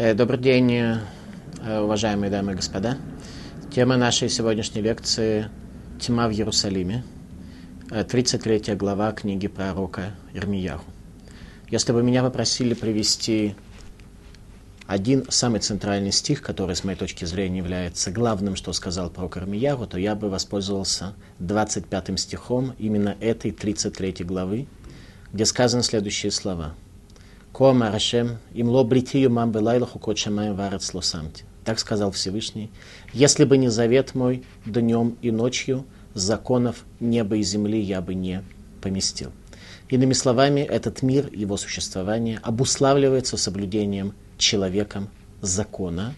Э, добрый день, э, уважаемые дамы и господа. Тема нашей сегодняшней лекции «Тьма в Иерусалиме», 33 э, глава книги пророка Ирмияху. Если бы меня попросили привести один самый центральный стих, который, с моей точки зрения, является главным, что сказал пророк Ирмияху, то я бы воспользовался 25 стихом именно этой 33 главы, где сказаны следующие слова – Кома Рашем, им ло бритию мам варец лосамти. Так сказал Всевышний. Если бы не завет мой днем и ночью, законов неба и земли я бы не поместил. Иными словами, этот мир, его существование обуславливается соблюдением человеком закона.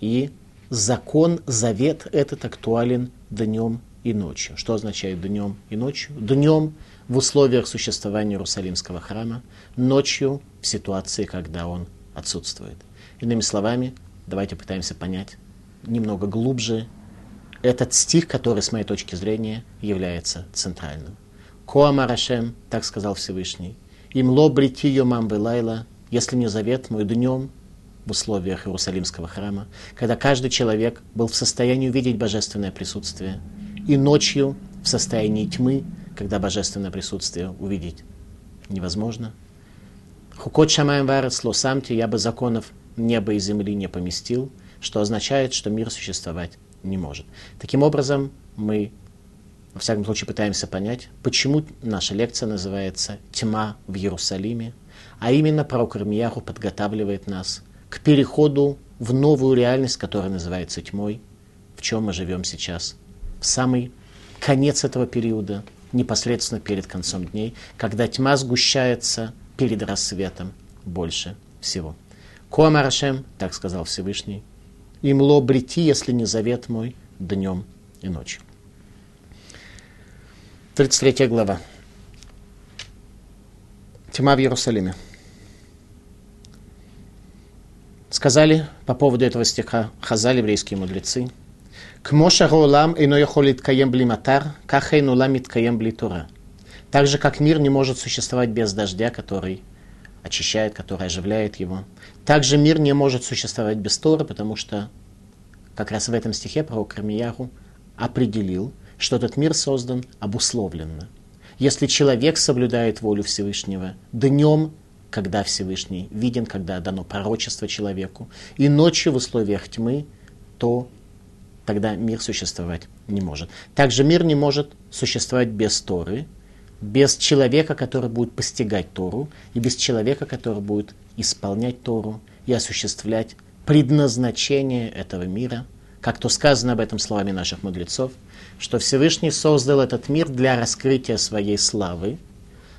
И закон, завет этот актуален днем и ночью. Что означает днем и ночью? Днем в условиях существования Иерусалимского храма, ночью в ситуации, когда он отсутствует. Иными словами, давайте пытаемся понять немного глубже этот стих, который, с моей точки зрения, является центральным. Коамарашем, так сказал Всевышний, им ло брити йомам лайла, если не завет мой днем в условиях Иерусалимского храма, когда каждый человек был в состоянии увидеть божественное присутствие, и ночью в состоянии тьмы когда божественное присутствие увидеть невозможно. Хукот шамаем варец лосамти, я бы законов неба и земли не поместил, что означает, что мир существовать не может. Таким образом, мы, во всяком случае, пытаемся понять, почему наша лекция называется «Тьма в Иерусалиме», а именно пророк Ирмияху подготавливает нас к переходу в новую реальность, которая называется тьмой, в чем мы живем сейчас, в самый конец этого периода, непосредственно перед концом дней, когда тьма сгущается перед рассветом больше всего. Коамарашем, так сказал Всевышний, им ло брити, если не завет мой, днем и ночью. 33 глава. Тьма в Иерусалиме. Сказали по поводу этого стиха Хазали, еврейские мудрецы – Кмо шаролам ино яхолит каем бли матар, каха ламит каем бли. Так же, как мир не может существовать без дождя, который очищает, который оживляет его. так же мир не может существовать без Торы, потому что как раз в этом стихе пророк Кармияху определил, что этот мир создан обусловленно. Если человек соблюдает волю Всевышнего днем, когда Всевышний виден, когда дано пророчество человеку, и ночью в условиях тьмы, то тогда мир существовать не может. Также мир не может существовать без Торы, без человека, который будет постигать Тору, и без человека, который будет исполнять Тору и осуществлять предназначение этого мира, как то сказано об этом словами наших мудрецов, что Всевышний создал этот мир для раскрытия своей славы.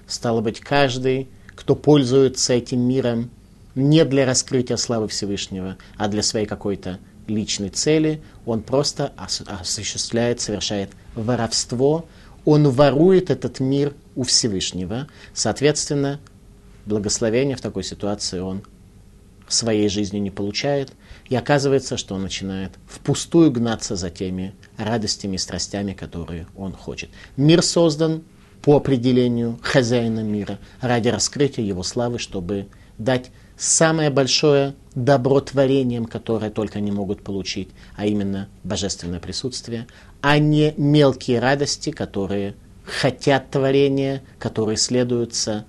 Стало быть, каждый, кто пользуется этим миром не для раскрытия славы Всевышнего, а для своей какой-то личной цели, он просто осуществляет, совершает воровство, он ворует этот мир у Всевышнего. Соответственно, благословения в такой ситуации он в своей жизни не получает, и оказывается, что он начинает впустую гнаться за теми радостями и страстями, которые он хочет. Мир создан по определению хозяина мира ради раскрытия его славы, чтобы дать самое большое добро творением, которое только они могут получить, а именно божественное присутствие, а не мелкие радости, которые хотят творения, которые, следуются,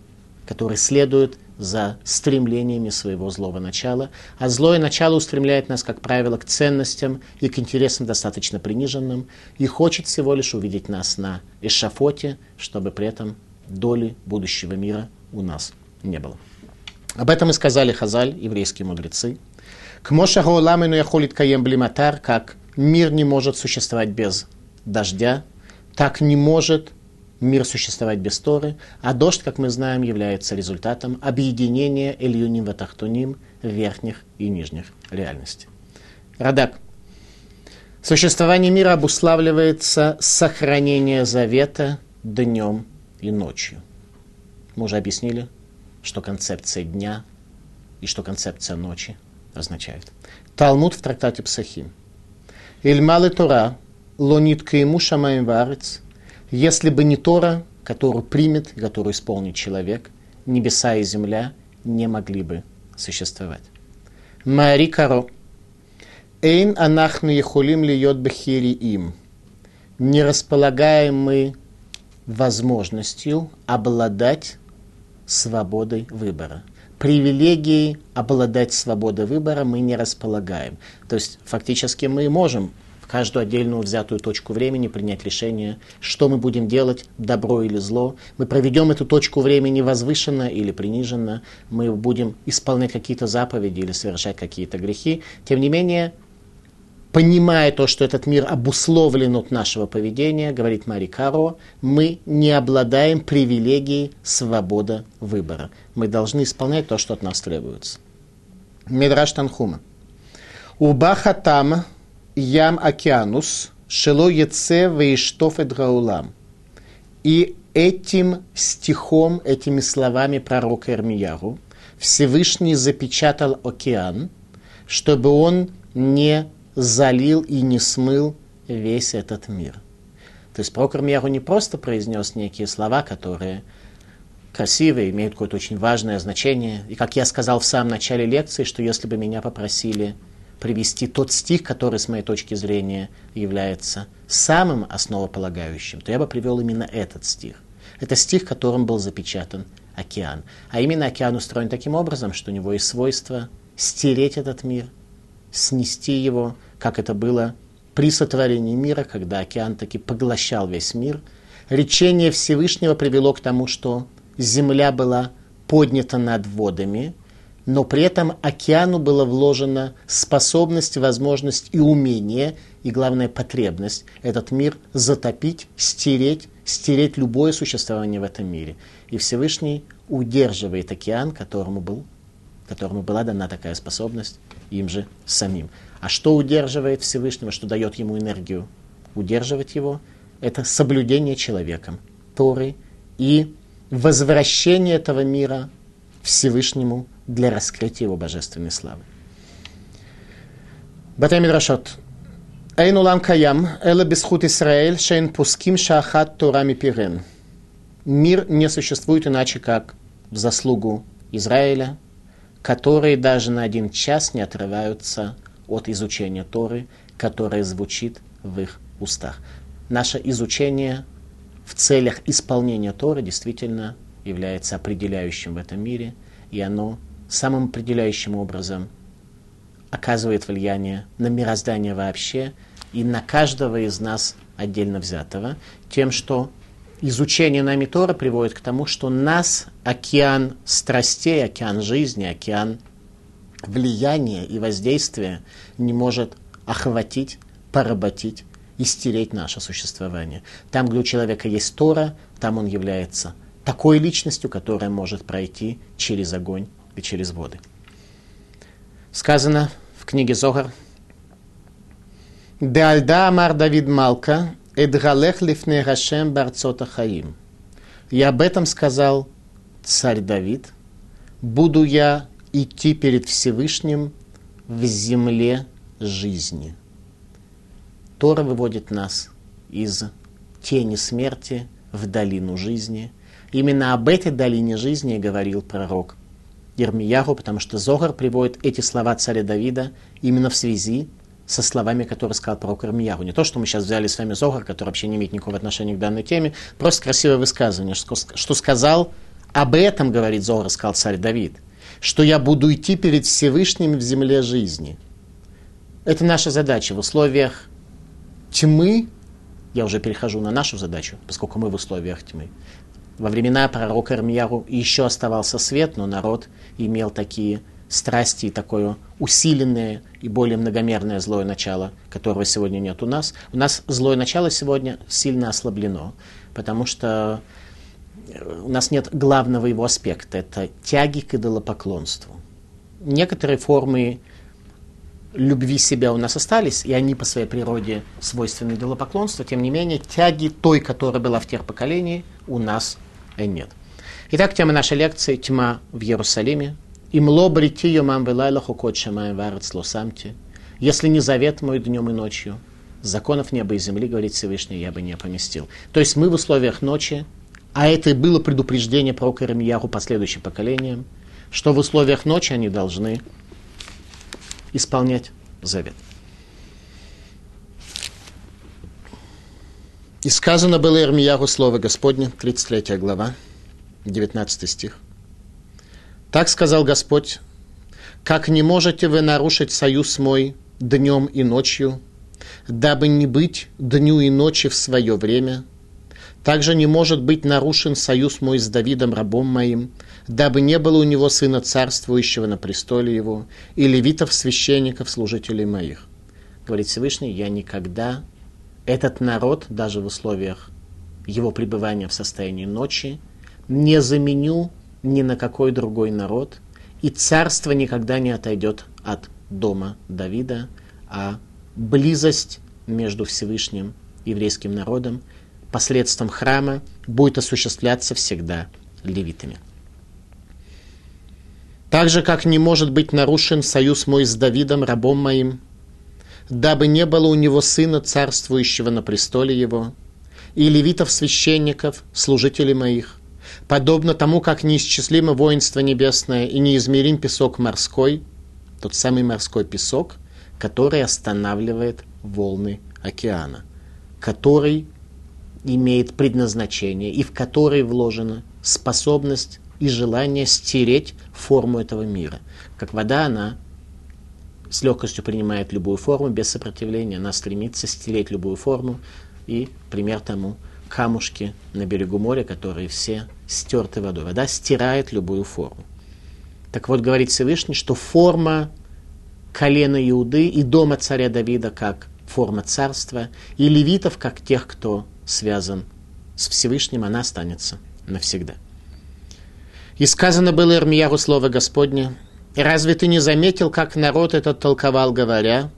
которые следуют за стремлениями своего злого начала. А злое начало устремляет нас, как правило, к ценностям и к интересам достаточно приниженным, и хочет всего лишь увидеть нас на эшафоте, чтобы при этом доли будущего мира у нас не было. Об этом и сказали Хазаль, еврейские мудрецы. К Моша Гоуламину яхолит каем блиматар, как мир не может существовать без дождя, так не может мир существовать без Торы, а дождь, как мы знаем, является результатом объединения Ильюним Ватахтуним верхних и нижних реальностей. Радак. Существование мира обуславливается сохранение завета днем и ночью. Мы уже объяснили, что концепция дня и что концепция ночи означает. Талмуд в трактате Псахим. Ильмалы Тора, лонит каиму шамаем варец, если бы не Тора, которую примет которую исполнит человек, небеса и земля не могли бы существовать. Мари Каро. Эйн анахну ехулим льет бехири им. Не располагаем мы возможностью обладать свободой выбора. Привилегией обладать свободой выбора мы не располагаем. То есть фактически мы можем в каждую отдельную взятую точку времени принять решение, что мы будем делать, добро или зло. Мы проведем эту точку времени возвышенно или приниженно. Мы будем исполнять какие-то заповеди или совершать какие-то грехи. Тем не менее, понимая то, что этот мир обусловлен от нашего поведения, говорит Мари Каро, мы не обладаем привилегией свобода выбора. Мы должны исполнять то, что от нас требуется. Мидраш Танхума. Убаха там ям океанус, шело яце вейштоф гаулам. И этим стихом, этими словами пророка Ирмияру Всевышний запечатал океан, чтобы он не залил и не смыл весь этот мир. То есть пророк Ирмияру не просто произнес некие слова, которые красивые, имеют какое-то очень важное значение. И как я сказал в самом начале лекции, что если бы меня попросили привести тот стих, который, с моей точки зрения, является самым основополагающим, то я бы привел именно этот стих. Это стих, которым был запечатан океан. А именно океан устроен таким образом, что у него есть свойство стереть этот мир, снести его, как это было при сотворении мира, когда океан таки поглощал весь мир. Речение Всевышнего привело к тому, что земля была поднята над водами, но при этом океану было вложена способность, возможность и умение, и главное потребность этот мир затопить, стереть, стереть любое существование в этом мире. И Всевышний удерживает океан, которому, был, которому была дана такая способность им же самим. А что удерживает Всевышнего, что дает ему энергию? Удерживать его – это соблюдение человеком Торы и возвращение этого мира Всевышнему для раскрытия его божественной славы. Батай Мидрашот. Эйн улам каям, эла бесхут Исраэль, шейн пуским шахат Торами пирен. Мир не существует иначе, как в заслугу Израиля, которые даже на один час не отрываются от изучения Торы, которое звучит в их устах. Наше изучение в целях исполнения Торы действительно является определяющим в этом мире, и оно самым определяющим образом оказывает влияние на мироздание вообще и на каждого из нас отдельно взятого, тем, что изучение нами Тора приводит к тому, что нас океан страстей, океан жизни, океан влияния и воздействия не может охватить, поработить и стереть наше существование. Там, где у человека есть Тора, там он является такой личностью, которая может пройти через огонь и через воды. Сказано в книге Зогар, Деальда Амар Давид Малка, Эдгалех лифне Гашем Барцота Хаим. И об этом сказал царь Давид. Буду я идти перед Всевышним в земле жизни. Тора выводит нас из тени смерти в долину жизни. Именно об этой долине жизни говорил пророк Ермияху, потому что Зогар приводит эти слова царя Давида именно в связи со словами, которые сказал пророк Ирмияру. Не то, что мы сейчас взяли с вами Зогар, который вообще не имеет никакого отношения к данной теме, просто красивое высказывание, что, сказал, об этом, говорит Зогар, сказал царь Давид, что я буду идти перед Всевышним в земле жизни. Это наша задача в условиях тьмы, я уже перехожу на нашу задачу, поскольку мы в условиях тьмы. Во времена пророка Ирмияру еще оставался свет, но народ имел такие страсти и такое усиленное и более многомерное злое начало, которого сегодня нет у нас. У нас злое начало сегодня сильно ослаблено, потому что у нас нет главного его аспекта, это тяги к идолопоклонству. Некоторые формы любви себя у нас остались, и они по своей природе свойственны идолопоклонству, тем не менее, тяги той, которая была в тех поколениях, у нас нет. Итак, тема нашей лекции – тьма в Иерусалиме, им ло брити йомам велайлаху кот шамаем варец лосамти. Если не завет мой днем и ночью, законов неба и земли, говорит Всевышний, я бы не поместил. То есть мы в условиях ночи, а это и было предупреждение про Карамияру последующим поколениям, что в условиях ночи они должны исполнять завет. И сказано было Ирмиягу слово Господне, 33 глава, 19 стих. Так сказал Господь, как не можете вы нарушить союз мой днем и ночью, дабы не быть дню и ночи в свое время, также не может быть нарушен союз мой с Давидом, рабом моим, дабы не было у него сына царствующего на престоле его, и левитов, священников, служителей моих. Говорит Всевышний, я никогда этот народ, даже в условиях его пребывания в состоянии ночи, не заменю ни на какой другой народ, и царство никогда не отойдет от дома Давида, а близость между Всевышним и еврейским народом посредством храма будет осуществляться всегда левитами. Так же, как не может быть нарушен союз мой с Давидом, рабом моим, дабы не было у него сына, царствующего на престоле его, и левитов-священников, служителей моих, подобно тому, как неисчислимо воинство небесное и неизмерим песок морской, тот самый морской песок, который останавливает волны океана, который имеет предназначение и в который вложена способность и желание стереть форму этого мира. Как вода, она с легкостью принимает любую форму, без сопротивления. Она стремится стереть любую форму. И пример тому камушки на берегу моря, которые все стерты водой. Вода стирает любую форму. Так вот, говорит Всевышний, что форма колена Иуды и дома царя Давида как форма царства, и левитов как тех, кто связан с Всевышним, она останется навсегда. И сказано было Ирмияру слово Господне, Разве ты не заметил, как народ этот толковал, говоря,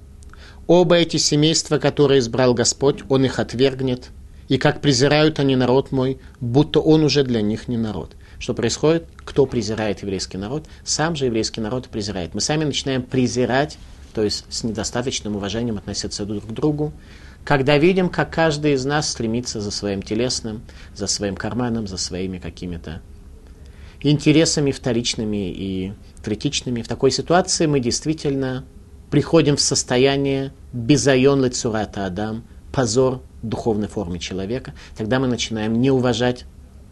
«Оба эти семейства, которые избрал Господь, Он их отвергнет, и как презирают они народ мой, будто Он уже для них не народ». Что происходит? Кто презирает еврейский народ? Сам же еврейский народ презирает. Мы сами начинаем презирать, то есть с недостаточным уважением относиться друг к другу, когда видим, как каждый из нас стремится за своим телесным, за своим карманом, за своими какими-то интересами вторичными и критичными. В такой ситуации мы действительно приходим в состояние безайон лицурата Адам, позор духовной формы человека. Тогда мы начинаем не уважать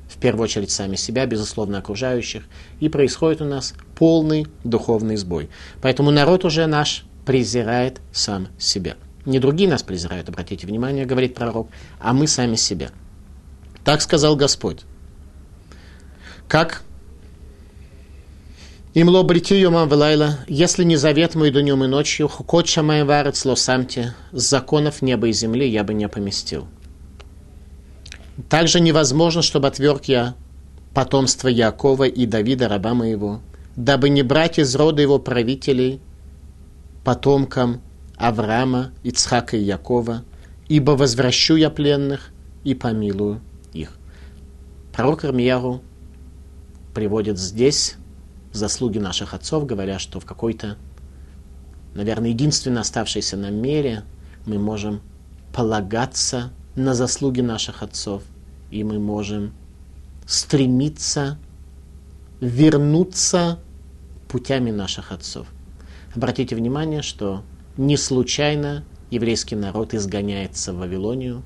в первую очередь сами себя, безусловно, окружающих, и происходит у нас полный духовный сбой. Поэтому народ уже наш презирает сам себя. Не другие нас презирают, обратите внимание, говорит пророк, а мы сами себя. Так сказал Господь. Как им ло брити йомам велайла, если не завет мой днем и ночью, хукот шамай варец ло самте, законов неба и земли я бы не поместил. Также невозможно, чтобы отверг я потомство Якова и Давида, раба моего, дабы не брать из рода его правителей потомкам Авраама, Ицхака и Якова, ибо возвращу я пленных и помилую их. Пророк Армияру приводит здесь заслуги наших отцов, говоря, что в какой-то, наверное, единственно оставшейся нам мере мы можем полагаться на заслуги наших отцов, и мы можем стремиться вернуться путями наших отцов. Обратите внимание, что не случайно еврейский народ изгоняется в Вавилонию,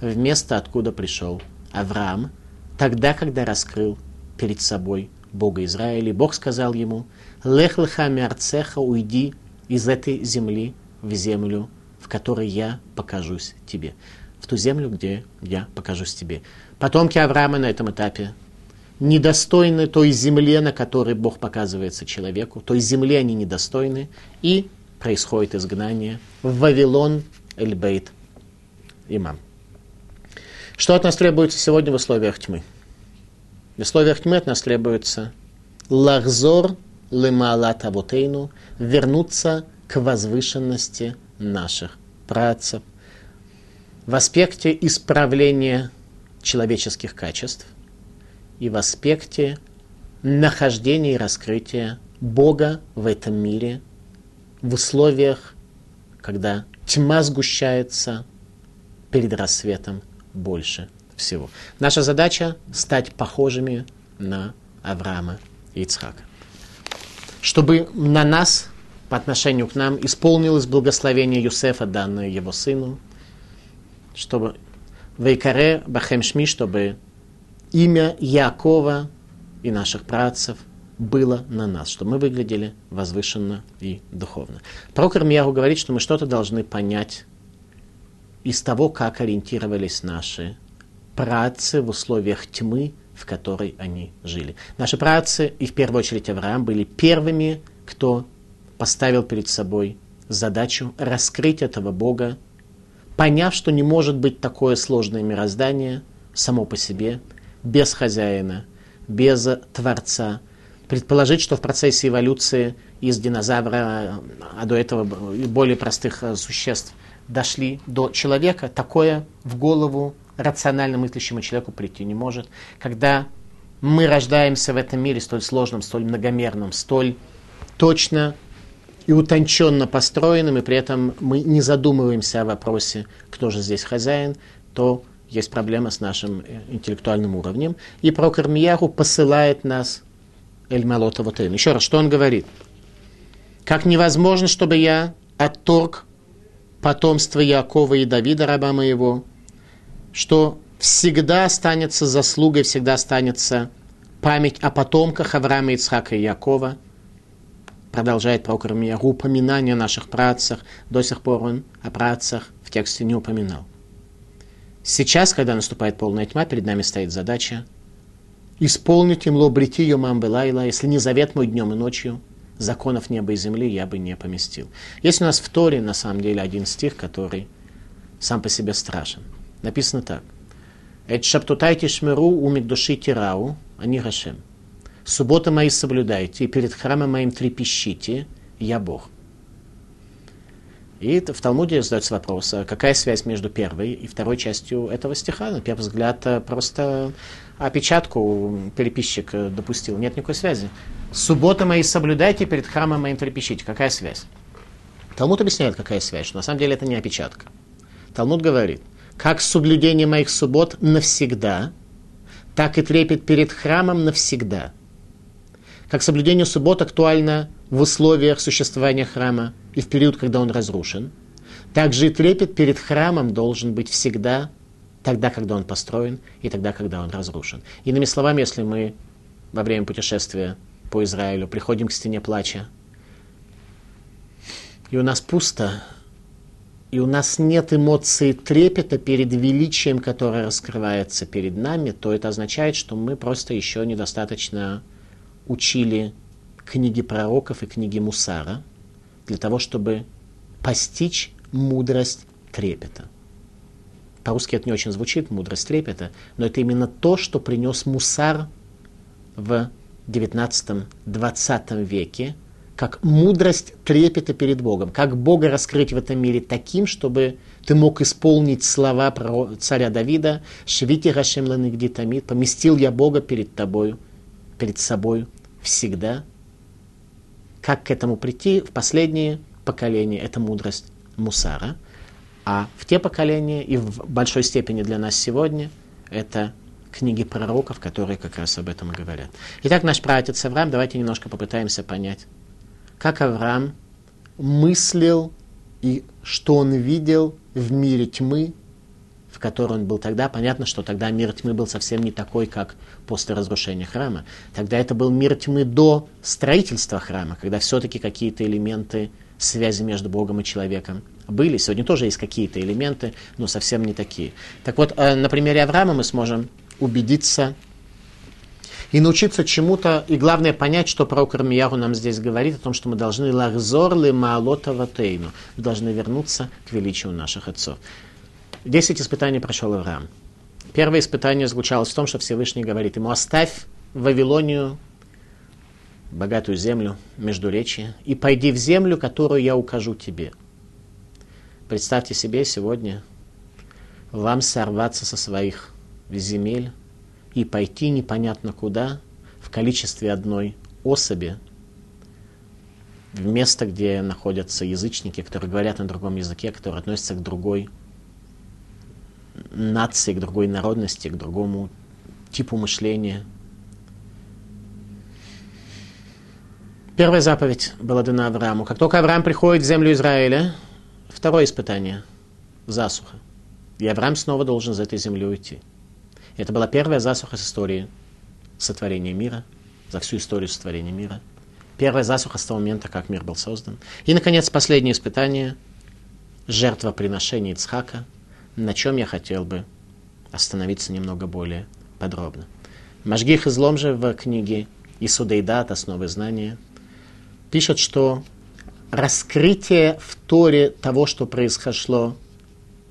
в место, откуда пришел Авраам, тогда, когда раскрыл перед собой Бога Израиля. Бог сказал ему, «Лех леха мярцеха, уйди из этой земли в землю, в которой я покажусь тебе». В ту землю, где я покажусь тебе. Потомки Авраама на этом этапе недостойны той земле, на которой Бог показывается человеку. Той земле они недостойны. И происходит изгнание в Вавилон, Эльбейт, Имам. Что от нас требуется сегодня в условиях тьмы? В условиях тьмы от нас требуется лахзор лемалат авотейну, вернуться к возвышенности наших працев. В аспекте исправления человеческих качеств и в аспекте нахождения и раскрытия Бога в этом мире в условиях, когда тьма сгущается перед рассветом больше всего. Наша задача стать похожими на Авраама и Ицхака. Чтобы на нас по отношению к нам исполнилось благословение Юсефа, данное его сыну, чтобы Вейкаре Бахемшми, чтобы имя Якова и наших працев было на нас, чтобы мы выглядели возвышенно и духовно. Пророк Ирмиягу говорит, что мы что-то должны понять из того, как ориентировались наши працы в условиях тьмы, в которой они жили. Наши працы, и в первую очередь Авраам, были первыми, кто поставил перед собой задачу раскрыть этого Бога, поняв, что не может быть такое сложное мироздание само по себе, без хозяина, без Творца, предположить, что в процессе эволюции из динозавра, а до этого более простых э, существ, дошли до человека, такое в голову рационально мыслящему человеку прийти не может. Когда мы рождаемся в этом мире столь сложном, столь многомерном, столь точно и утонченно построенным, и при этом мы не задумываемся о вопросе, кто же здесь хозяин, то есть проблема с нашим э, интеллектуальным уровнем. И пророк Ирмияру посылает нас Эль Малота Вотейн. Еще раз, что он говорит? Как невозможно, чтобы я отторг потомство Якова и Давида, раба моего, что всегда останется заслугой, всегда останется память о потомках Авраама, Ицхака и Якова. Продолжает пророк Ирмияру упоминание о наших працах. До сих пор он о працах в тексте не упоминал. Сейчас, когда наступает полная тьма, перед нами стоит задача исполнить им лобрити йомам белайла, если не завет мой днем и ночью, законов неба и земли я бы не поместил. Есть у нас в Торе, на самом деле, один стих, который сам по себе страшен. Написано так. «Эт шаптутайте шмеру умик души тирау, они гашем». «Субботы мои соблюдайте, и перед храмом моим трепещите, я Бог». И в Талмуде задается вопрос, а какая связь между первой и второй частью этого стиха? На первый взгляд, э, просто опечатку переписчик э, допустил. Нет никакой связи. Суббота мои соблюдайте, перед храмом моим трепещите. Какая связь? Талмуд объясняет, какая связь, что на самом деле это не опечатка. Талмуд говорит, как соблюдение моих суббот навсегда, так и трепет перед храмом навсегда. Как соблюдение суббот актуально в условиях существования храма и в период, когда он разрушен. Также и трепет перед храмом должен быть всегда тогда, когда он построен, и тогда, когда он разрушен. Иными словами, если мы во время путешествия по Израилю приходим к стене плача, и у нас пусто, и у нас нет эмоции трепета перед величием, которое раскрывается перед нами, то это означает, что мы просто еще недостаточно учили книги пророков и книги Мусара для того, чтобы постичь мудрость трепета. По-русски это не очень звучит, мудрость трепета, но это именно то, что принес Мусар в 19-20 веке, как мудрость трепета перед Богом, как Бога раскрыть в этом мире таким, чтобы ты мог исполнить слова царя Давида, «Швити Рашем Ланигдитамид», «Поместил я Бога перед тобою, перед собой всегда», как к этому прийти в последние поколения, это мудрость Мусара. А в те поколения и в большой степени для нас сегодня это книги пророков, которые как раз об этом и говорят. Итак, наш праотец Авраам, давайте немножко попытаемся понять, как Авраам мыслил и что он видел в мире тьмы, в которой он был тогда. Понятно, что тогда мир тьмы был совсем не такой, как после разрушения храма. Тогда это был мир тьмы до строительства храма, когда все-таки какие-то элементы связи между Богом и человеком были. Сегодня тоже есть какие-то элементы, но совсем не такие. Так вот, э, на примере Авраама мы сможем убедиться и научиться чему-то, и главное понять, что пророк Армияру нам здесь говорит, о том, что мы должны лахзор ли маалота ватейну, мы должны вернуться к величию наших отцов. Десять испытаний прошел Авраам. Первое испытание звучало в том, что Всевышний говорит ему, оставь Вавилонию, богатую землю, между речи, и пойди в землю, которую я укажу тебе. Представьте себе сегодня вам сорваться со своих земель и пойти непонятно куда в количестве одной особи в место, где находятся язычники, которые говорят на другом языке, которые относятся к другой нации, к другой народности, к другому типу мышления. Первая заповедь была дана Аврааму. Как только Авраам приходит в землю Израиля, второе испытание – засуха. И Авраам снова должен из этой земли уйти. Это была первая засуха с истории сотворения мира, за всю историю сотворения мира. Первая засуха с того момента, как мир был создан. И, наконец, последнее испытание – жертвоприношение Ицхака, на чем я хотел бы остановиться немного более подробно. Мажгих излом же в книге Исуда и Дат, основы знания, пишет, что раскрытие в Торе того, что произошло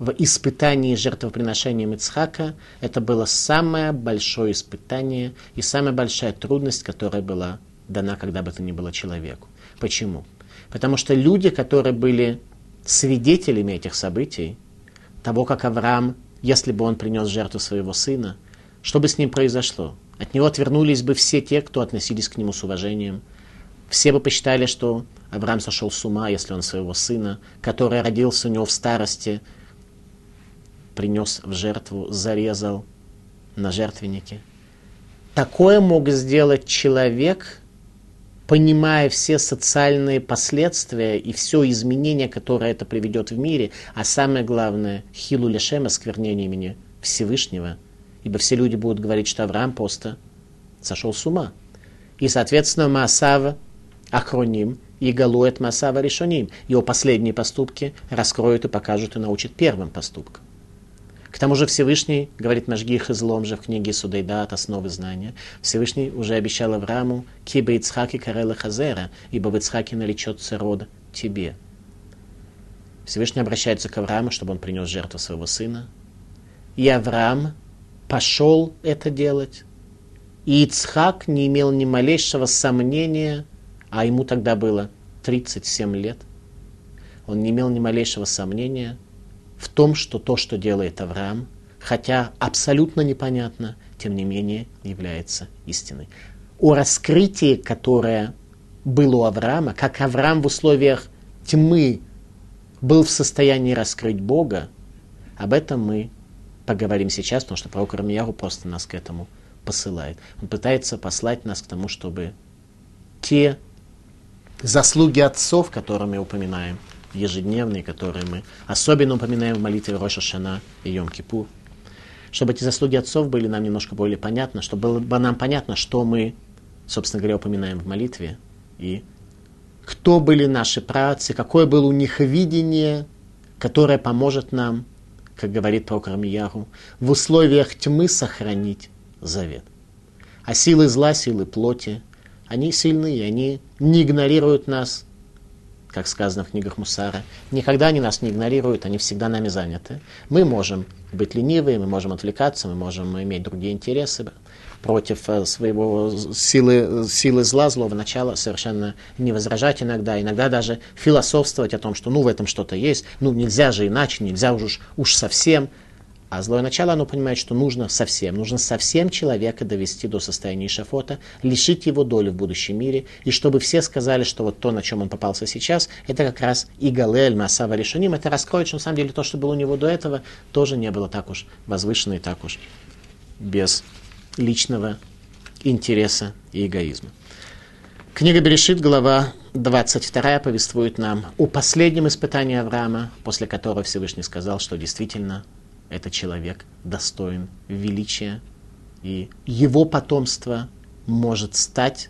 в испытании жертвоприношения Ицхака, это было самое большое испытание и самая большая трудность, которая была дана когда бы то ни было человеку. Почему? Потому что люди, которые были свидетелями этих событий, того, как Авраам, если бы он принес жертву своего сына, что бы с ним произошло? От него отвернулись бы все те, кто относились к нему с уважением. Все бы посчитали, что Авраам сошел с ума, если он своего сына, который родился у него в старости, принес в жертву, зарезал на жертвеннике. Такое мог сделать человек, понимая все социальные последствия и все изменения, которые это приведет в мире, а самое главное, хилу лешема, сквернение имени Всевышнего, ибо все люди будут говорить, что Авраам просто сошел с ума. И, соответственно, Маасава Ахроним и Галует Масава Решоним. Его последние поступки раскроют и покажут и научат первым поступкам. К тому же Всевышний, говорит Машгих излом же в книге Судайдат, основы знания, Всевышний уже обещал Аврааму, «Киба Ицхаки Карела Хазера, ибо в Ицхаке наречется род тебе». Всевышний обращается к Аврааму, чтобы он принес жертву своего сына. И Авраам пошел это делать. И Ицхак не имел ни малейшего сомнения, а ему тогда было 37 лет. Он не имел ни малейшего сомнения – в том, что то, что делает Авраам, хотя абсолютно непонятно, тем не менее является истиной. О раскрытии, которое было у Авраама, как Авраам в условиях тьмы был в состоянии раскрыть Бога, об этом мы поговорим сейчас, потому что пророк Рамияру просто нас к этому посылает. Он пытается послать нас к тому, чтобы те заслуги отцов, которые мы упоминаем, ежедневные, которые мы особенно упоминаем в молитве Роша Шана и Йом-Кипур. Чтобы эти заслуги отцов были нам немножко более понятны, чтобы было нам понятно, что мы, собственно говоря, упоминаем в молитве, и кто были наши праотцы, какое было у них видение, которое поможет нам, как говорит пророк Рамияру, в условиях тьмы сохранить завет. А силы зла, силы плоти, они сильные, они не игнорируют нас, как сказано в книгах Мусара. Никогда они нас не игнорируют, они всегда нами заняты. Мы можем быть ленивые, мы можем отвлекаться, мы можем иметь другие интересы против э, своего силы, силы зла, злого начала, совершенно не возражать иногда, иногда даже философствовать о том, что ну в этом что-то есть, ну нельзя же иначе, нельзя уж, уж совсем. А злое начало, оно понимает, что нужно совсем, нужно совсем человека довести до состояния шафота, лишить его доли в будущем мире, и чтобы все сказали, что вот то, на чем он попался сейчас, это как раз и Галель, Масава Решуним, это раскроет, что на самом деле то, что было у него до этого, тоже не было так уж возвышенно и так уж без личного интереса и эгоизма. Книга Берешит, глава 22 повествует нам о последнем испытании Авраама, после которого Всевышний сказал, что действительно этот человек достоин величия, и его потомство может стать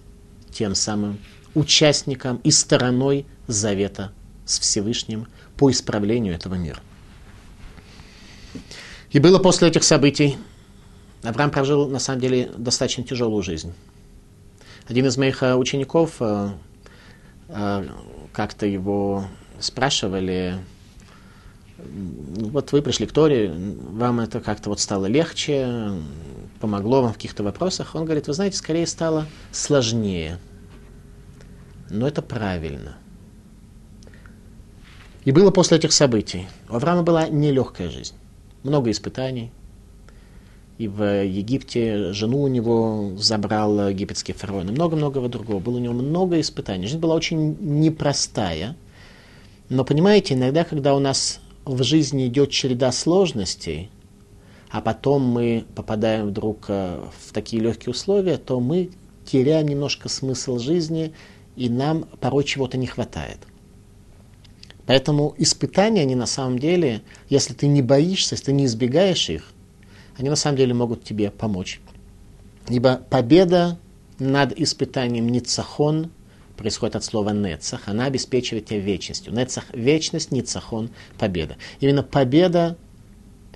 тем самым участником и стороной завета с Всевышним по исправлению этого мира. И было после этих событий, Авраам прожил, на самом деле, достаточно тяжелую жизнь. Один из моих э, учеников, э, э, как-то его спрашивали, вот вы пришли к Торе, вам это как-то вот стало легче, помогло вам в каких-то вопросах. Он говорит, вы знаете, скорее стало сложнее. Но это правильно. И было после этих событий. У Авраама была нелегкая жизнь. Много испытаний. И в Египте жену у него забрал египетский фараон. И много-много другого. Было у него много испытаний. Жизнь была очень непростая. Но понимаете, иногда, когда у нас в жизни идет череда сложностей, а потом мы попадаем вдруг э, в такие легкие условия, то мы теряем немножко смысл жизни и нам порой чего-то не хватает. Поэтому испытания, они на самом деле, если ты не боишься, если ты не избегаешь их, они на самом деле могут тебе помочь. Ибо победа над испытанием Ницахон происходит от слова Нецах. Она обеспечивает тебе вечностью. Нецах – вечность, Ницахон – победа. Именно победа,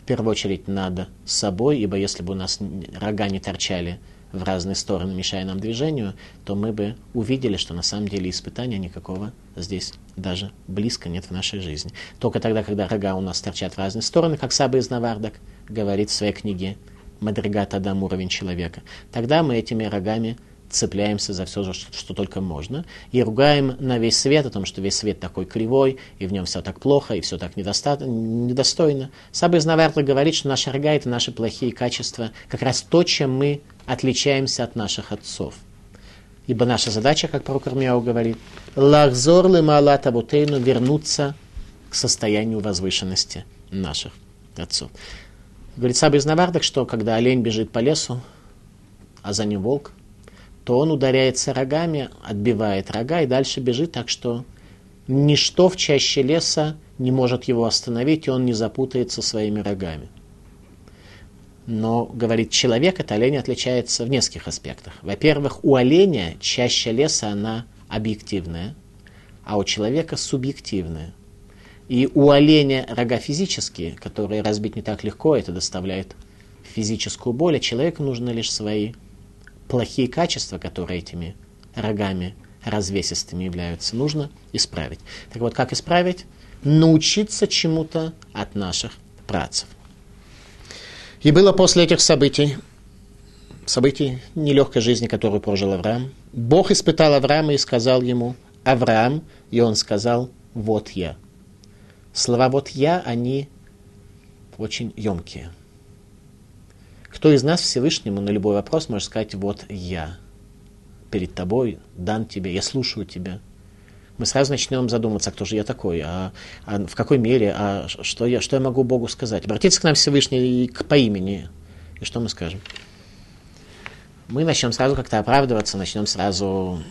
в первую очередь, над собой, ибо если бы у нас рога не торчали в разные стороны, мешая нам движению, то мы бы увидели, что на самом деле испытания никакого здесь даже близко нет в нашей жизни. Только тогда, когда рога у нас торчат в разные стороны, как Саба из Навардак говорит в своей книге Мадригат Адам уровень человека, тогда мы этими рогами цепляемся за все, что, только можно, и ругаем на весь свет о том, что весь свет такой кривой, и в нем все так плохо, и все так недоста... недостойно. Саба из Наварта говорит, что наши рога – это наши плохие качества, как раз то, чем мы отличаемся от наших отцов. Ибо наша задача, как пророк Армияу говорит, «Лахзор ли малат абутейну» – вернуться к состоянию возвышенности наших отцов. Говорит Саба из Навардак, что когда олень бежит по лесу, а за ним волк, то он ударяется рогами, отбивает рога и дальше бежит, так что ничто в чаще леса не может его остановить, и он не запутается своими рогами. Но, говорит человек, от оленя отличается в нескольких аспектах. Во-первых, у оленя чаще леса она объективная, а у человека субъективная. И у оленя рога физические, которые разбить не так легко, это доставляет физическую боль, а человеку нужно лишь свои плохие качества, которые этими рогами развесистыми являются, нужно исправить. Так вот, как исправить? Научиться чему-то от наших працев. И было после этих событий, событий нелегкой жизни, которую прожил Авраам, Бог испытал Авраама и сказал ему, Авраам, и он сказал, вот я. Слова «вот я», они очень емкие. Кто из нас Всевышнему на любой вопрос может сказать «вот я» перед тобой, дан тебе, я слушаю тебя. Мы сразу начнем задумываться, кто же я такой, а, а в какой мере, а что я, что я могу Богу сказать. Обратиться к нам Всевышний к, по имени, и что мы скажем? Мы начнем сразу как-то оправдываться, начнем сразу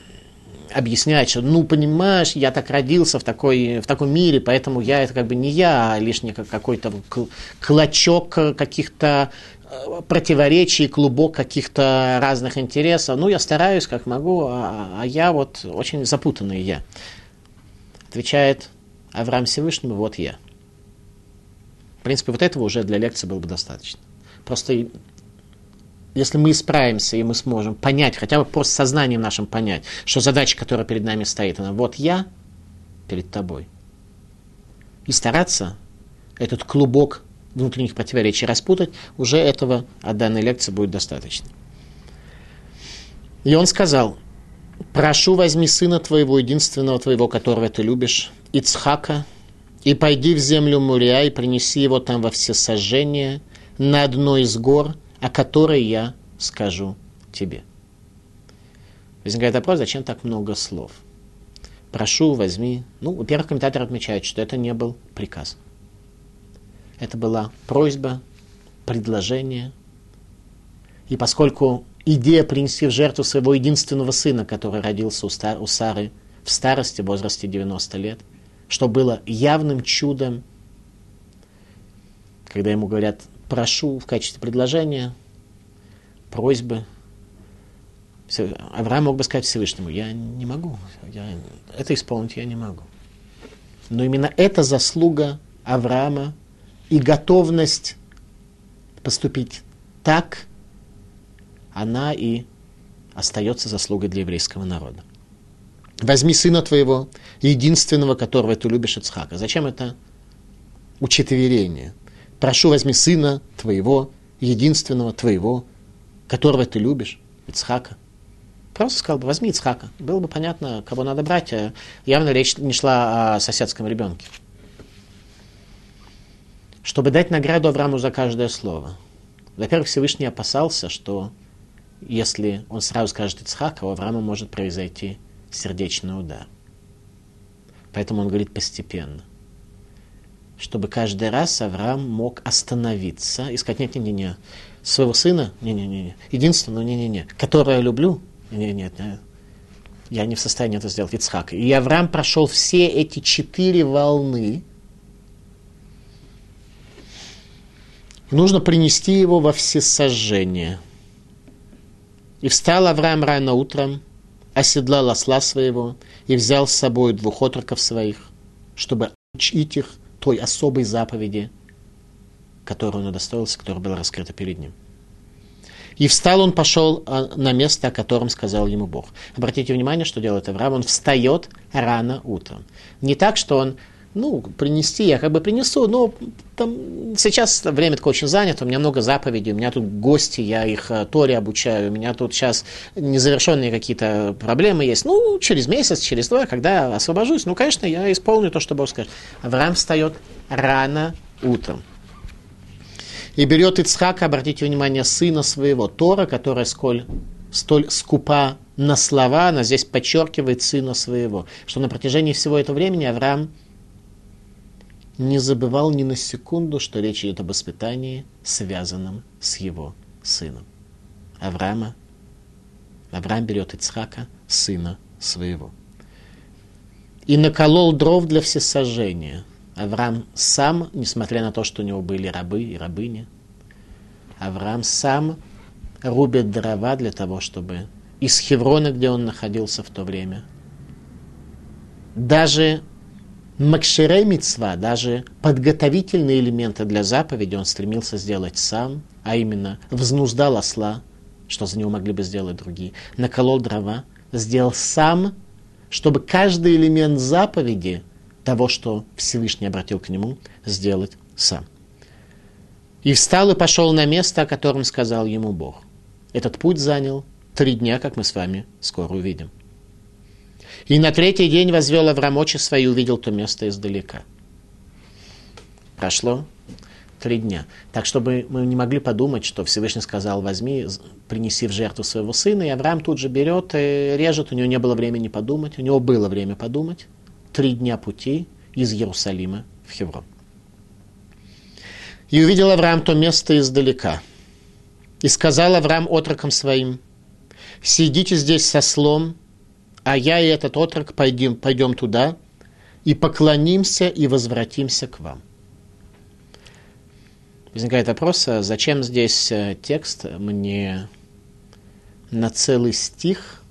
объяснять, что, ну, понимаешь, я так родился в, такой, в таком мире, поэтому я это как бы не я, а лишь какой-то клочок каких-то противоречий, клубок каких-то разных интересов. Ну, я стараюсь, как могу, а, а я вот очень запутанный я. Отвечает Авраам Всевышнему, вот я. В принципе, вот этого уже для лекции было бы достаточно. Просто если мы исправимся, и мы сможем понять, хотя бы просто сознанием нашим понять, что задача, которая перед нами стоит, она вот я перед тобой. И стараться этот клубок внутренних противоречий распутать, уже этого от данной лекции будет достаточно. И он сказал, прошу, возьми сына твоего, единственного твоего, которого ты любишь, Ицхака, и пойди в землю Мурия и принеси его там во все сожжения на одной из гор, о которой я скажу тебе. Возникает вопрос, зачем так много слов? Прошу, возьми. Ну, во-первых, комментатор отмечает, что это не был приказ. Это была просьба, предложение. И поскольку идея принести в жертву своего единственного сына, который родился у, Стар, у Сары в старости, в возрасте 90 лет, что было явным чудом, когда ему говорят, прошу в качестве предложения, просьбы, Авраам мог бы сказать Всевышнему, я не могу, я, это исполнить я не могу. Но именно эта заслуга Авраама и готовность поступить так, она и остается заслугой для еврейского народа. Возьми сына твоего, единственного, которого ты любишь, Ицхака. Зачем это учетверение? Прошу, возьми сына твоего, единственного твоего, которого ты любишь, Ицхака. Просто сказал бы, возьми Ицхака. Было бы понятно, кого надо брать. А явно речь не шла о соседском ребенке чтобы дать награду Аврааму за каждое слово. Во-первых, Всевышний опасался, что если он сразу скажет Ицхак, у Авраама может произойти сердечный удар. Поэтому он говорит постепенно. Чтобы каждый раз Авраам мог остановиться и сказать, нет-нет-нет, своего сына, не-не-не, единственного, не-не-не, которого я люблю, нет-нет, я не в состоянии это сделать, Ицхак. И Авраам прошел все эти четыре волны. Нужно принести его во всесожжение. И встал Авраам рано утром, оседлал осла своего и взял с собой двух отроков своих, чтобы учить их той особой заповеди, которую он удостоился, которая была раскрыта перед ним. И встал он, пошел а, на место, о котором сказал ему Бог. Обратите внимание, что делает Авраам. Он встает рано утром. Не так, что он, ну, принести, я как бы принесу, но там сейчас время такое очень занято, у меня много заповедей, у меня тут гости, я их э, Торе обучаю, у меня тут сейчас незавершенные какие-то проблемы есть. Ну, через месяц, через два, когда освобожусь, ну, конечно, я исполню то, что Бог скажет. Авраам встает рано утром и берет Ицхака, обратите внимание, сына своего, Тора, которая сколь, столь скупа на слова, она здесь подчеркивает сына своего, что на протяжении всего этого времени Авраам не забывал ни на секунду, что речь идет об воспитании, связанном с его сыном. Авраама, Авраам берет Ицхака, сына своего. И наколол дров для всесожжения – Авраам сам, несмотря на то, что у него были рабы и рабыни, Авраам сам рубит дрова для того, чтобы из Хеврона, где он находился в то время, даже Мицва, даже подготовительные элементы для заповеди он стремился сделать сам, а именно взнуздал осла, что за него могли бы сделать другие, наколол дрова, сделал сам, чтобы каждый элемент заповеди – того, что Всевышний обратил к нему, сделать сам. И встал и пошел на место, о котором сказал ему Бог. Этот путь занял три дня, как мы с вами скоро увидим. И на третий день возвел Авраам очи свои и увидел то место издалека. Прошло три дня. Так, чтобы мы не могли подумать, что Всевышний сказал, возьми, принеси в жертву своего сына, и Авраам тут же берет и режет, у него не было времени подумать, у него было время подумать, три дня пути из Иерусалима в Хеврон. И увидел Авраам то место издалека. И сказал Авраам отрокам своим, сидите здесь со слом, а я и этот отрок пойдем, пойдем туда и поклонимся и возвратимся к вам. Возникает вопрос, а зачем здесь э, текст мне на целый стих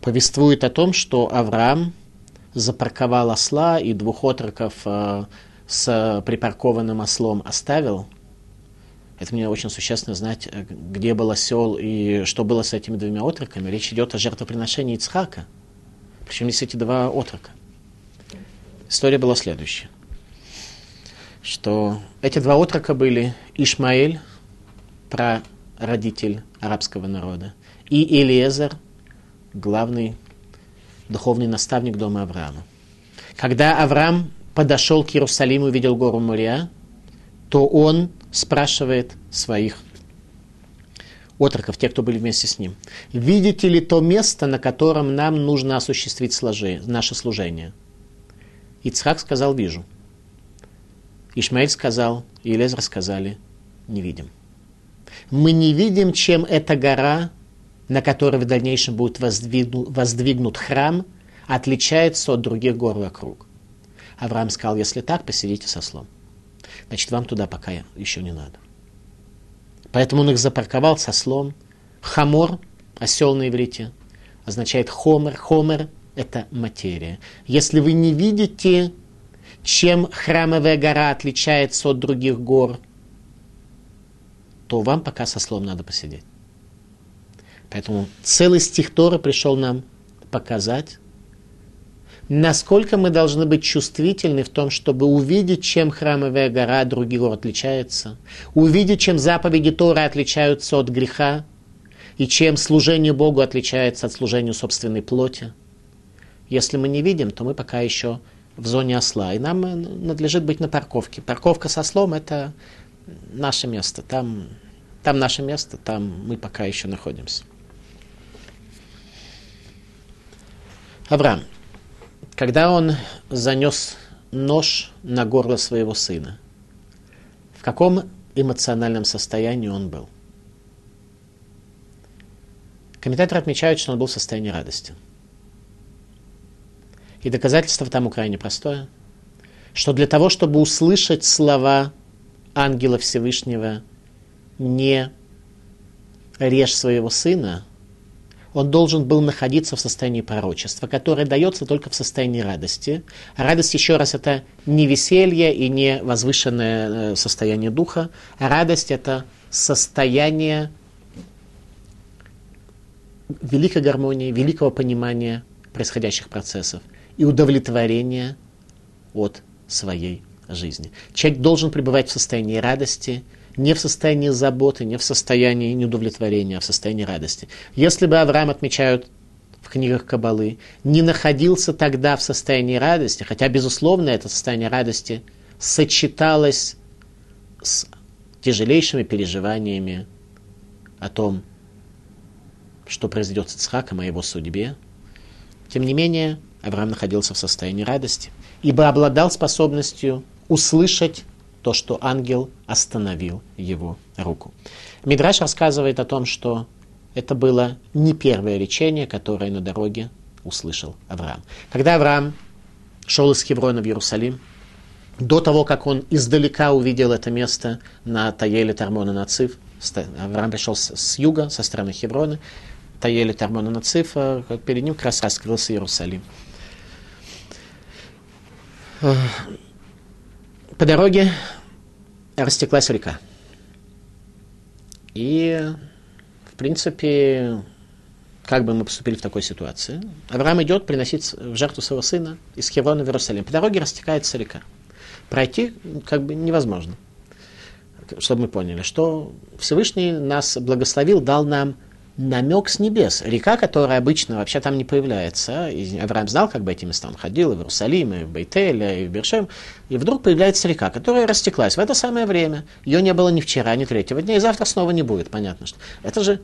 повествует о том, что Авраам – запарковал осла и двух отроков э, с припаркованным ослом оставил. Это мне очень существенно знать, э, где был осел и что было с этими двумя отроками. Речь идет о жертвоприношении Ицхака. Причем есть эти два отрока. История была следующая. Что эти два отрока были Ишмаэль, прародитель арабского народа, и Элиезер, главный духовный наставник дома Авраама. Когда Авраам подошел к Иерусалиму и увидел гору Мория, то он спрашивает своих отроков, те, кто были вместе с ним, видите ли то место, на котором нам нужно осуществить сложи, наше служение? Ицхак сказал, вижу. Ишмаэль сказал, и Елезр сказали, не видим. Мы не видим, чем эта гора на который в дальнейшем будет воздвигнут, воздвигнут храм, отличается от других гор вокруг. Авраам сказал, если так, посидите со слом. Значит, вам туда пока еще не надо. Поэтому он их запарковал со слом. Хамор, осел на иврите, означает хомер. Хомер – это материя. Если вы не видите, чем храмовая гора отличается от других гор, то вам пока со слом надо посидеть. Поэтому целый стих Тора пришел нам показать, насколько мы должны быть чувствительны в том, чтобы увидеть, чем храмовая гора от других отличается, увидеть, чем заповеди Тора отличаются от греха, и чем служение Богу отличается от служения собственной плоти. Если мы не видим, то мы пока еще в зоне осла, и нам надлежит быть на парковке. Парковка со слом – это наше место, там, там наше место, там мы пока еще находимся. Авраам, когда он занес нож на горло своего сына, в каком эмоциональном состоянии он был? Комментаторы отмечают, что он был в состоянии радости. И доказательство тому крайне простое, что для того, чтобы услышать слова ангела Всевышнего, не режь своего сына, он должен был находиться в состоянии пророчества, которое дается только в состоянии радости. Радость, еще раз, это не веселье и не возвышенное э, состояние духа, радость это состояние великой гармонии, великого понимания происходящих процессов и удовлетворения от своей жизни. Человек должен пребывать в состоянии радости, не в состоянии заботы, не в состоянии неудовлетворения, а в состоянии радости. Если бы Авраам отмечают в книгах Кабалы, не находился тогда в состоянии радости, хотя, безусловно, это состояние радости сочеталось с тяжелейшими переживаниями о том, что произойдет с Ицхаком, о его судьбе. Тем не менее, Авраам находился в состоянии радости, ибо обладал способностью услышать то, что ангел остановил его руку. Мидраш рассказывает о том, что это было не первое речение, которое на дороге услышал Авраам. Когда Авраам шел из Хеврона в Иерусалим, до того, как он издалека увидел это место на Таеле Тармона Нацив, Авраам пришел с, юга, со стороны Хеврона, Таеле Тармона Нацив, а перед ним как раз раскрылся Иерусалим. По дороге растеклась река. И, в принципе, как бы мы поступили в такой ситуации? Авраам идет приносить в жертву своего сына из Хеврона в Иерусалим. По дороге растекается река. Пройти как бы невозможно. Чтобы мы поняли, что Всевышний нас благословил, дал нам намек с небес. Река, которая обычно вообще там не появляется. И Авраам знал, как бы эти места. Он ходил и в Иерусалим, и в Бейтель, и в Бершем. И вдруг появляется река, которая растеклась в это самое время. Ее не было ни вчера, ни третьего дня, и завтра снова не будет. Понятно, что это же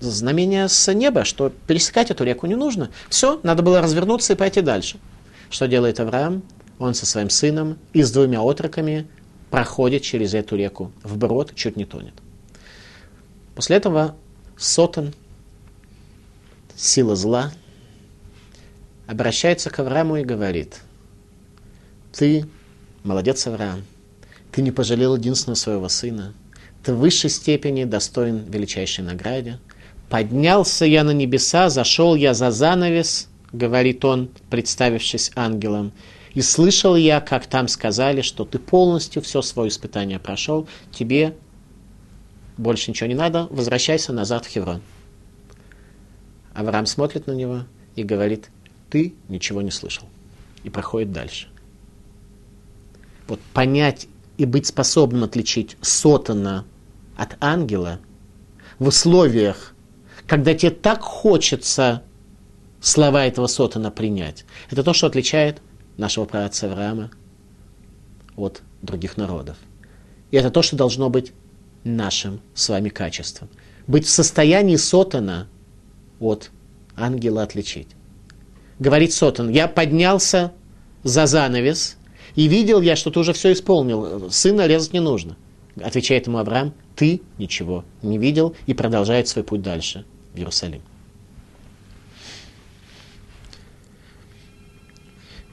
знамение с неба, что пересекать эту реку не нужно. Все, надо было развернуться и пойти дальше. Что делает Авраам? Он со своим сыном и с двумя отроками проходит через эту реку в брод, чуть не тонет. После этого Сотан, сила зла, обращается к Аврааму и говорит, ты молодец, Авраам, ты не пожалел единственного своего сына, ты в высшей степени достоин величайшей награде. Поднялся я на небеса, зашел я за занавес, говорит он, представившись ангелом, и слышал я, как там сказали, что ты полностью все свое испытание прошел, тебе больше ничего не надо, возвращайся назад в Хеврон. Авраам смотрит на него и говорит, ты ничего не слышал. И проходит дальше. Вот понять и быть способным отличить сотана от ангела в условиях, когда тебе так хочется слова этого сотана принять, это то, что отличает нашего праотца Авраама от других народов. И это то, что должно быть нашим с вами качеством. Быть в состоянии сотана от ангела отличить. Говорит сотан, я поднялся за занавес, и видел я, что ты уже все исполнил, сына резать не нужно. Отвечает ему Авраам, ты ничего не видел, и продолжает свой путь дальше, в Иерусалим.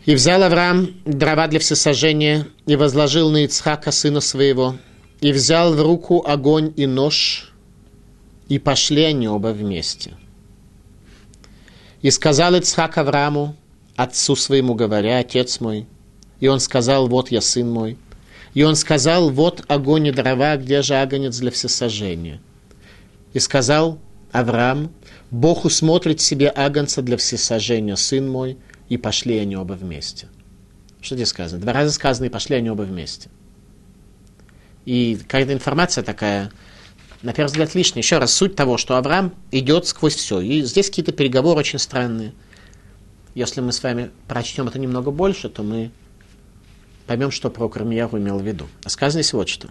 И взял Авраам дрова для всесожжения и возложил на Ицхака сына своего – и взял в руку огонь и нож, и пошли они оба вместе. И сказал Ицхак Аврааму, отцу своему говоря, отец мой, и он сказал, вот я сын мой. И он сказал, вот огонь и дрова, где же агонец для всесожжения. И сказал Авраам, Бог усмотрит себе агонца для всесожжения, сын мой, и пошли они оба вместе. Что здесь сказано? Два раза сказано, и пошли они оба вместе. И какая-то информация такая, на первый взгляд, лишняя. Еще раз, суть того, что Авраам идет сквозь все. И здесь какие-то переговоры очень странные. Если мы с вами прочтем это немного больше, то мы поймем, что про Кармияру имел в виду. А сказано здесь вот что.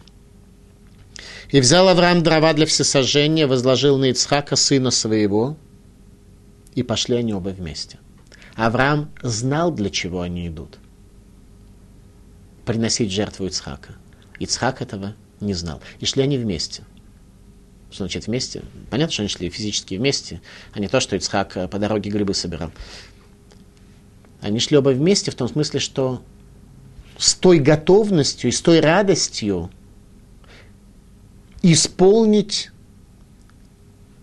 «И взял Авраам дрова для всесожжения, возложил на Ицхака сына своего, и пошли они оба вместе». Авраам знал, для чего они идут. Приносить жертву Ицхака. Ицхак этого не знал. И шли они вместе. Что значит вместе? Понятно, что они шли физически вместе, а не то, что Ицхак э, по дороге грибы собирал. Они шли оба вместе в том смысле, что с той готовностью и с той радостью исполнить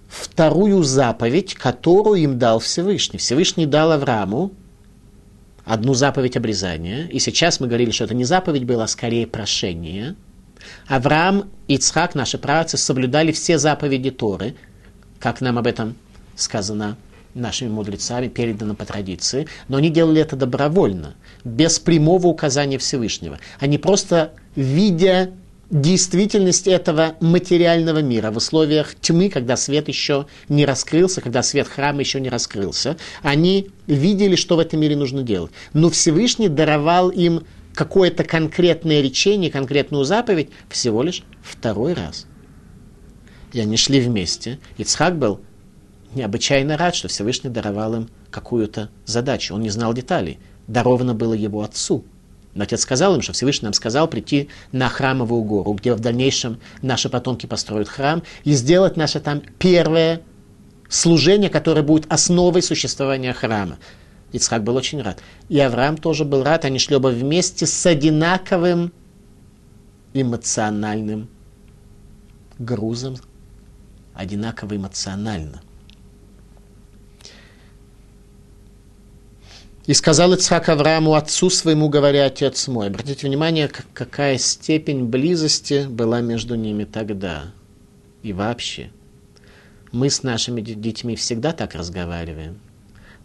вторую заповедь, которую им дал Всевышний. Всевышний дал Аврааму одну заповедь обрезания. И сейчас мы говорили, что это не заповедь была, а скорее прошение. Авраам и Ицхак, наши праотцы, соблюдали все заповеди Торы, как нам об этом сказано нашими мудрецами, передано по традиции, но они делали это добровольно, без прямого указания Всевышнего. Они просто, видя действительность этого материального мира в условиях тьмы, когда свет еще не раскрылся, когда свет храма еще не раскрылся, они видели, что в этом мире нужно делать. Но Всевышний даровал им какое-то конкретное речение, конкретную заповедь всего лишь второй раз. И они шли вместе. Ицхак был необычайно рад, что Всевышний даровал им какую-то задачу. Он не знал деталей. Даровано было его отцу – но отец сказал им, что Всевышний нам сказал прийти на храмовую гору, где в дальнейшем наши потомки построят храм, и сделать наше там первое служение, которое будет основой существования храма. Ицхак был очень рад. И Авраам тоже был рад. Они шли оба вместе с одинаковым эмоциональным грузом. Одинаково эмоционально. И сказал Ицхак Аврааму, отцу своему, говоря, отец мой. Обратите внимание, какая степень близости была между ними тогда. И вообще. Мы с нашими детьми всегда так разговариваем.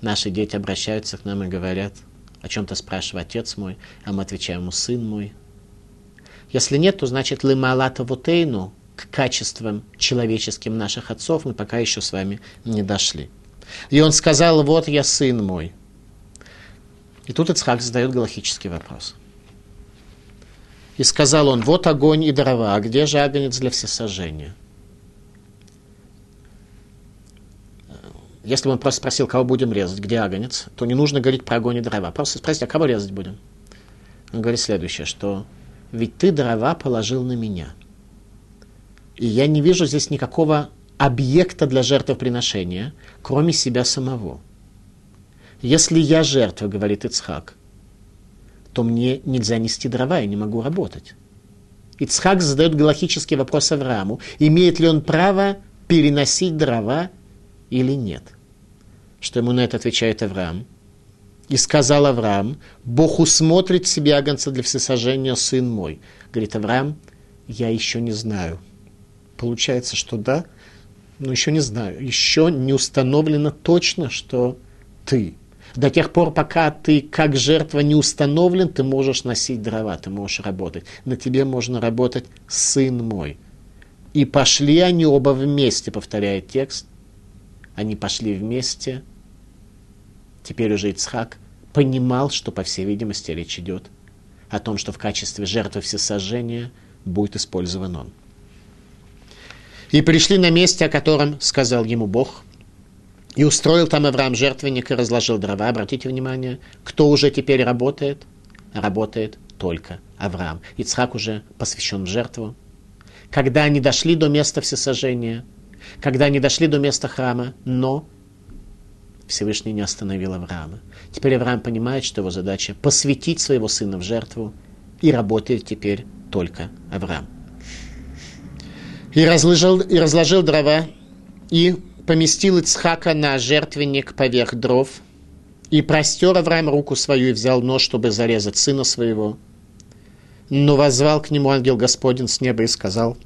Наши дети обращаются к нам и говорят, о чем-то спрашивает отец мой, а мы отвечаем ему сын мой. Если нет, то значит лымалата вутейну к качествам человеческим наших отцов мы пока еще с вами не дошли. И он сказал, вот я сын мой – и тут Ицхак задает галахический вопрос. И сказал он, вот огонь и дрова, а где же агнец для всесожжения? Если бы он просто спросил, кого будем резать, где агнец, то не нужно говорить про огонь и дрова. Просто спросить, а кого резать будем? Он говорит следующее, что ведь ты дрова положил на меня. И я не вижу здесь никакого объекта для жертвоприношения, кроме себя самого. Если я жертва, говорит Ицхак, то мне нельзя нести дрова, я не могу работать. Ицхак задает галахический вопрос Аврааму, имеет ли он право переносить дрова или нет. Что ему на это отвечает Авраам? И сказал Авраам, Бог усмотрит себе агнца для всесожжения, сын мой. Говорит Авраам, я еще не знаю. Получается, что да, но еще не знаю. Еще не установлено точно, что ты. До тех пор, пока ты как жертва не установлен, ты можешь носить дрова, ты можешь работать. На тебе можно работать сын мой. И пошли они оба вместе, повторяет текст. Они пошли вместе. Теперь уже Ицхак понимал, что, по всей видимости, речь идет о том, что в качестве жертвы всесожжения будет использован он. И пришли на месте, о котором сказал ему Бог – и устроил там Авраам жертвенник и разложил дрова. Обратите внимание, кто уже теперь работает? Работает только Авраам. Ицхак уже посвящен в жертву. Когда они дошли до места всесожжения, когда они дошли до места храма, но Всевышний не остановил Авраама. Теперь Авраам понимает, что его задача посвятить своего сына в жертву, и работает теперь только Авраам. И разложил, и разложил дрова, и поместил Ицхака на жертвенник поверх дров, и простер Авраам руку свою и взял нож, чтобы зарезать сына своего. Но возвал к нему ангел Господень с неба и сказал,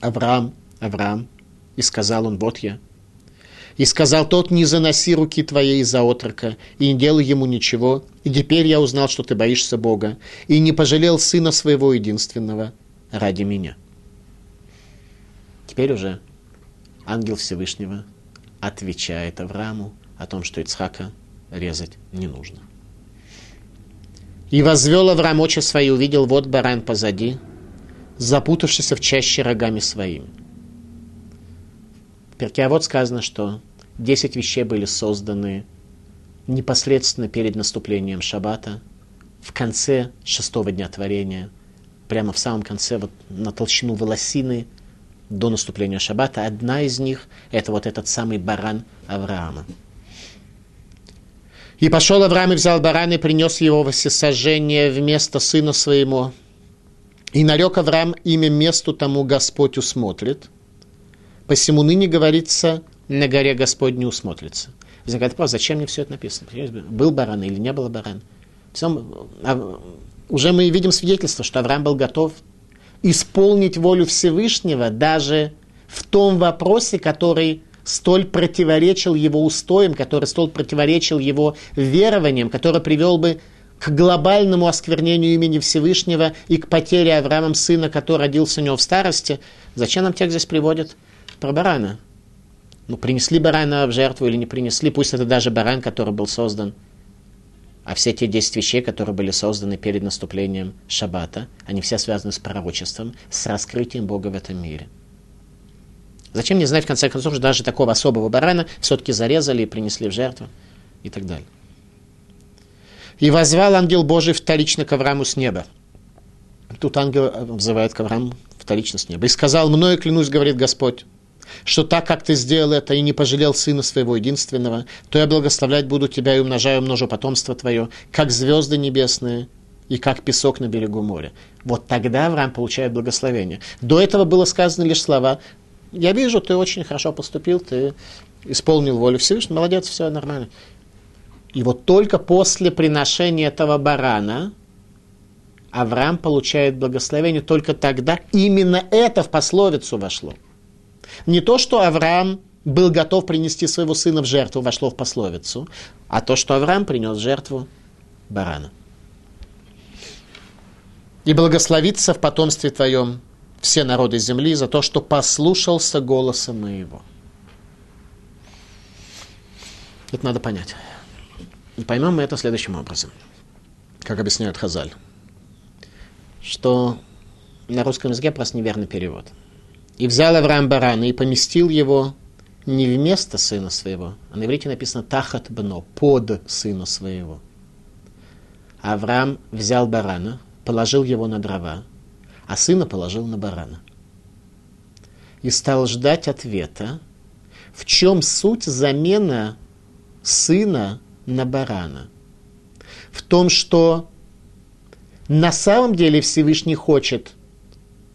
«Авраам, Авраам!» И сказал он, «Вот я». И сказал тот, «Не заноси руки твоей из-за отрока, и не делай ему ничего, и теперь я узнал, что ты боишься Бога, и не пожалел сына своего единственного ради меня». Теперь уже ангел Всевышнего отвечает Аврааму о том, что Ицхака резать не нужно. И возвел Авраам очи свои, увидел, вот баран позади, запутавшийся в чаще рогами своими. В перке, а вот сказано, что десять вещей были созданы непосредственно перед наступлением Шаббата, в конце шестого дня творения, прямо в самом конце, вот на толщину волосины – до наступления Шаббата. Одна из них – это вот этот самый баран Авраама. И пошел Авраам и взял баран и принес его во всесожжение вместо сына своему. И нарек Авраам имя месту тому Господь усмотрит. Посему ныне говорится, на горе Господь не усмотрится. Возникает вопрос, зачем мне все это написано? Был баран или не было баран? Всем, а, уже мы видим свидетельство, что Авраам был готов исполнить волю Всевышнего даже в том вопросе, который столь противоречил его устоям, который столь противоречил его верованиям, который привел бы к глобальному осквернению имени Всевышнего и к потере Авраамом сына, который родился у него в старости. Зачем нам текст здесь приводит? Про барана. Ну, принесли барана в жертву или не принесли, пусть это даже баран, который был создан. А все те 10 вещей, которые были созданы перед наступлением Шаббата, они все связаны с пророчеством, с раскрытием Бога в этом мире. Зачем мне знать, в конце концов, что даже такого особого барана все-таки зарезали и принесли в жертву и так далее. И возвал ангел Божий вторично к Аврааму с неба. Тут ангел взывает к Аврааму вторично с неба. И сказал, мною клянусь, говорит Господь, что так, как ты сделал это и не пожалел сына своего единственного, то я благословлять буду тебя и умножаю множу потомство твое, как звезды небесные и как песок на берегу моря. Вот тогда Авраам получает благословение. До этого было сказано лишь слова «Я вижу, ты очень хорошо поступил, ты исполнил волю Всевышнего, молодец, все нормально». И вот только после приношения этого барана Авраам получает благословение, только тогда именно это в пословицу вошло. Не то, что Авраам был готов принести своего сына в жертву, вошло в пословицу, а то, что Авраам принес жертву барана. И благословится в потомстве твоем все народы земли за то, что послушался голоса моего. Это надо понять. И поймем мы это следующим образом. Как объясняет Хазаль. Что на русском языке просто неверный перевод – и взял Авраам барана и поместил его не вместо сына своего, а на иврите написано тахат бно, под сына своего. Авраам взял барана, положил его на дрова, а сына положил на барана. И стал ждать ответа, в чем суть замена сына на барана. В том, что на самом деле Всевышний хочет –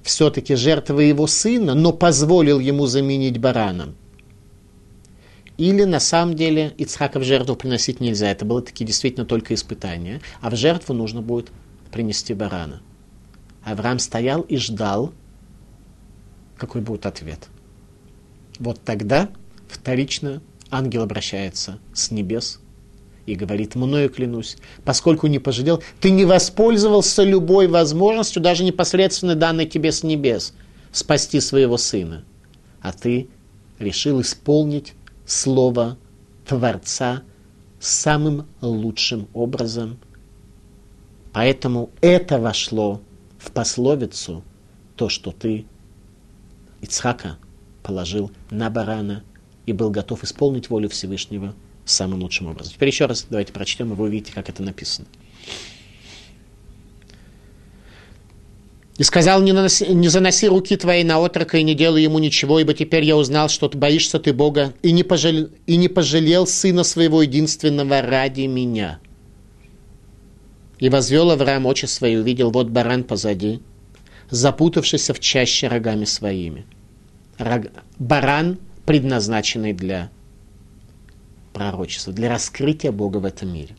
все-таки жертва его сына, но позволил ему заменить бараном. Или на самом деле Ицхака в жертву приносить нельзя. Это было таки действительно только испытание. А в жертву нужно будет принести барана. Авраам стоял и ждал, какой будет ответ. Вот тогда вторично ангел обращается с небес и говорит, мною клянусь, поскольку не пожалел, ты не воспользовался любой возможностью, даже непосредственно данной тебе с небес, спасти своего сына, а ты решил исполнить слово Творца самым лучшим образом. Поэтому это вошло в пословицу, то, что ты Ицхака положил на барана и был готов исполнить волю Всевышнего – самым лучшим образом. Теперь еще раз давайте прочтем, и вы увидите, как это написано. И сказал, не, наноси, не заноси руки твои на отрока и не делай ему ничего, ибо теперь я узнал, что ты боишься ты Бога, и не, пожалел, и не пожалел сына своего единственного ради меня. И возвел Авраам очи свои, увидел, вот баран позади, запутавшийся в чаще рогами своими. Рог... Баран, предназначенный для пророчества, для раскрытия Бога в этом мире.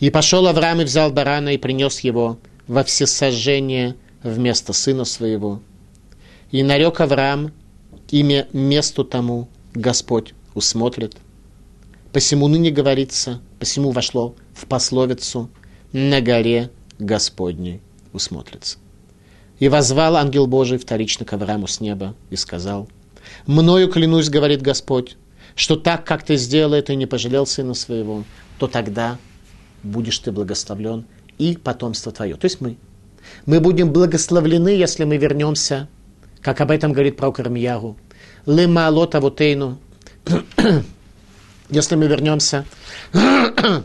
И пошел Авраам и взял барана и принес его во всесожжение вместо сына своего. И нарек Авраам имя месту тому Господь усмотрит. Посему ныне говорится, посему вошло в пословицу «на горе Господней усмотрится». И возвал ангел Божий вторично к Аврааму с неба и сказал, «Мною клянусь, — говорит Господь, что так, как ты сделал это и не пожалел сына своего, то тогда будешь ты благословлен и потомство твое. То есть мы. Мы будем благословлены, если мы вернемся, как об этом говорит пророк Ирмиягу, лема лота вутейну, если мы вернемся к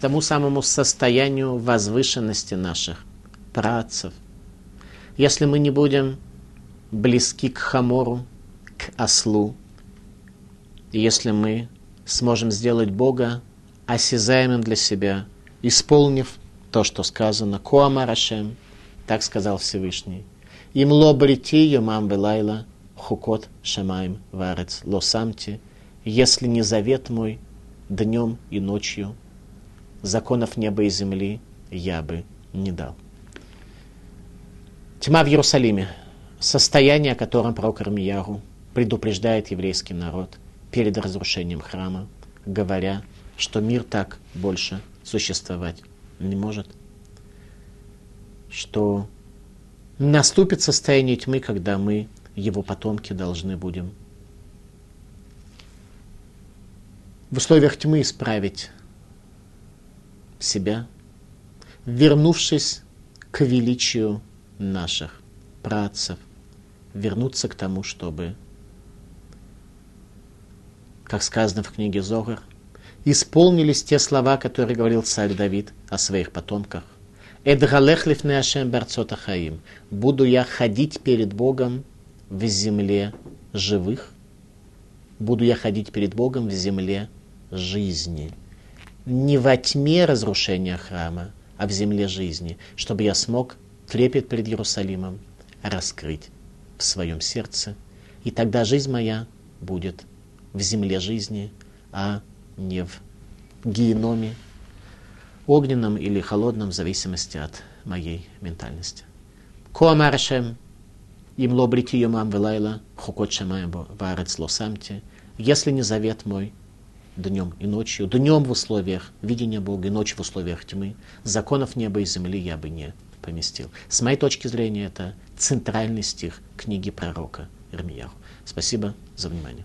тому самому состоянию возвышенности наших працев, если мы не будем близки к хамору, к ослу, если мы сможем сделать Бога осязаемым для себя, исполнив то, что сказано, Коамарашем, так сказал Всевышний. Им ло брити белайла, хукот шамаем варец лосамти, если не завет мой днем и ночью, законов неба и земли я бы не дал. Тьма в Иерусалиме, состояние, о котором пророк Армияру предупреждает еврейский народ перед разрушением храма, говоря, что мир так больше существовать не может, что наступит состояние тьмы, когда мы, его потомки, должны будем в условиях тьмы исправить себя, вернувшись к величию наших працев, вернуться к тому, чтобы, как сказано в книге Зогар, исполнились те слова, которые говорил царь Давид о своих потомках. Эдгалех лифне. Буду я ходить перед Богом в земле живых. Буду я ходить перед Богом в земле жизни. Не во тьме разрушения храма, а в земле жизни, чтобы я смог трепет перед Иерусалимом раскрыть в своем сердце. И тогда жизнь моя будет в земле жизни, а не в геноме, огненном или холодном, в зависимости от моей ментальности. Коамаршем, им лобрити юмам велайла, хукот шамаем варец лосамте, если не завет мой, днем и ночью, днем в условиях видения Бога и ночью в условиях тьмы, законов неба и земли я бы не поместил. С моей точки зрения, это центральный стих книги пророка Ирмияху. Спасибо за внимание.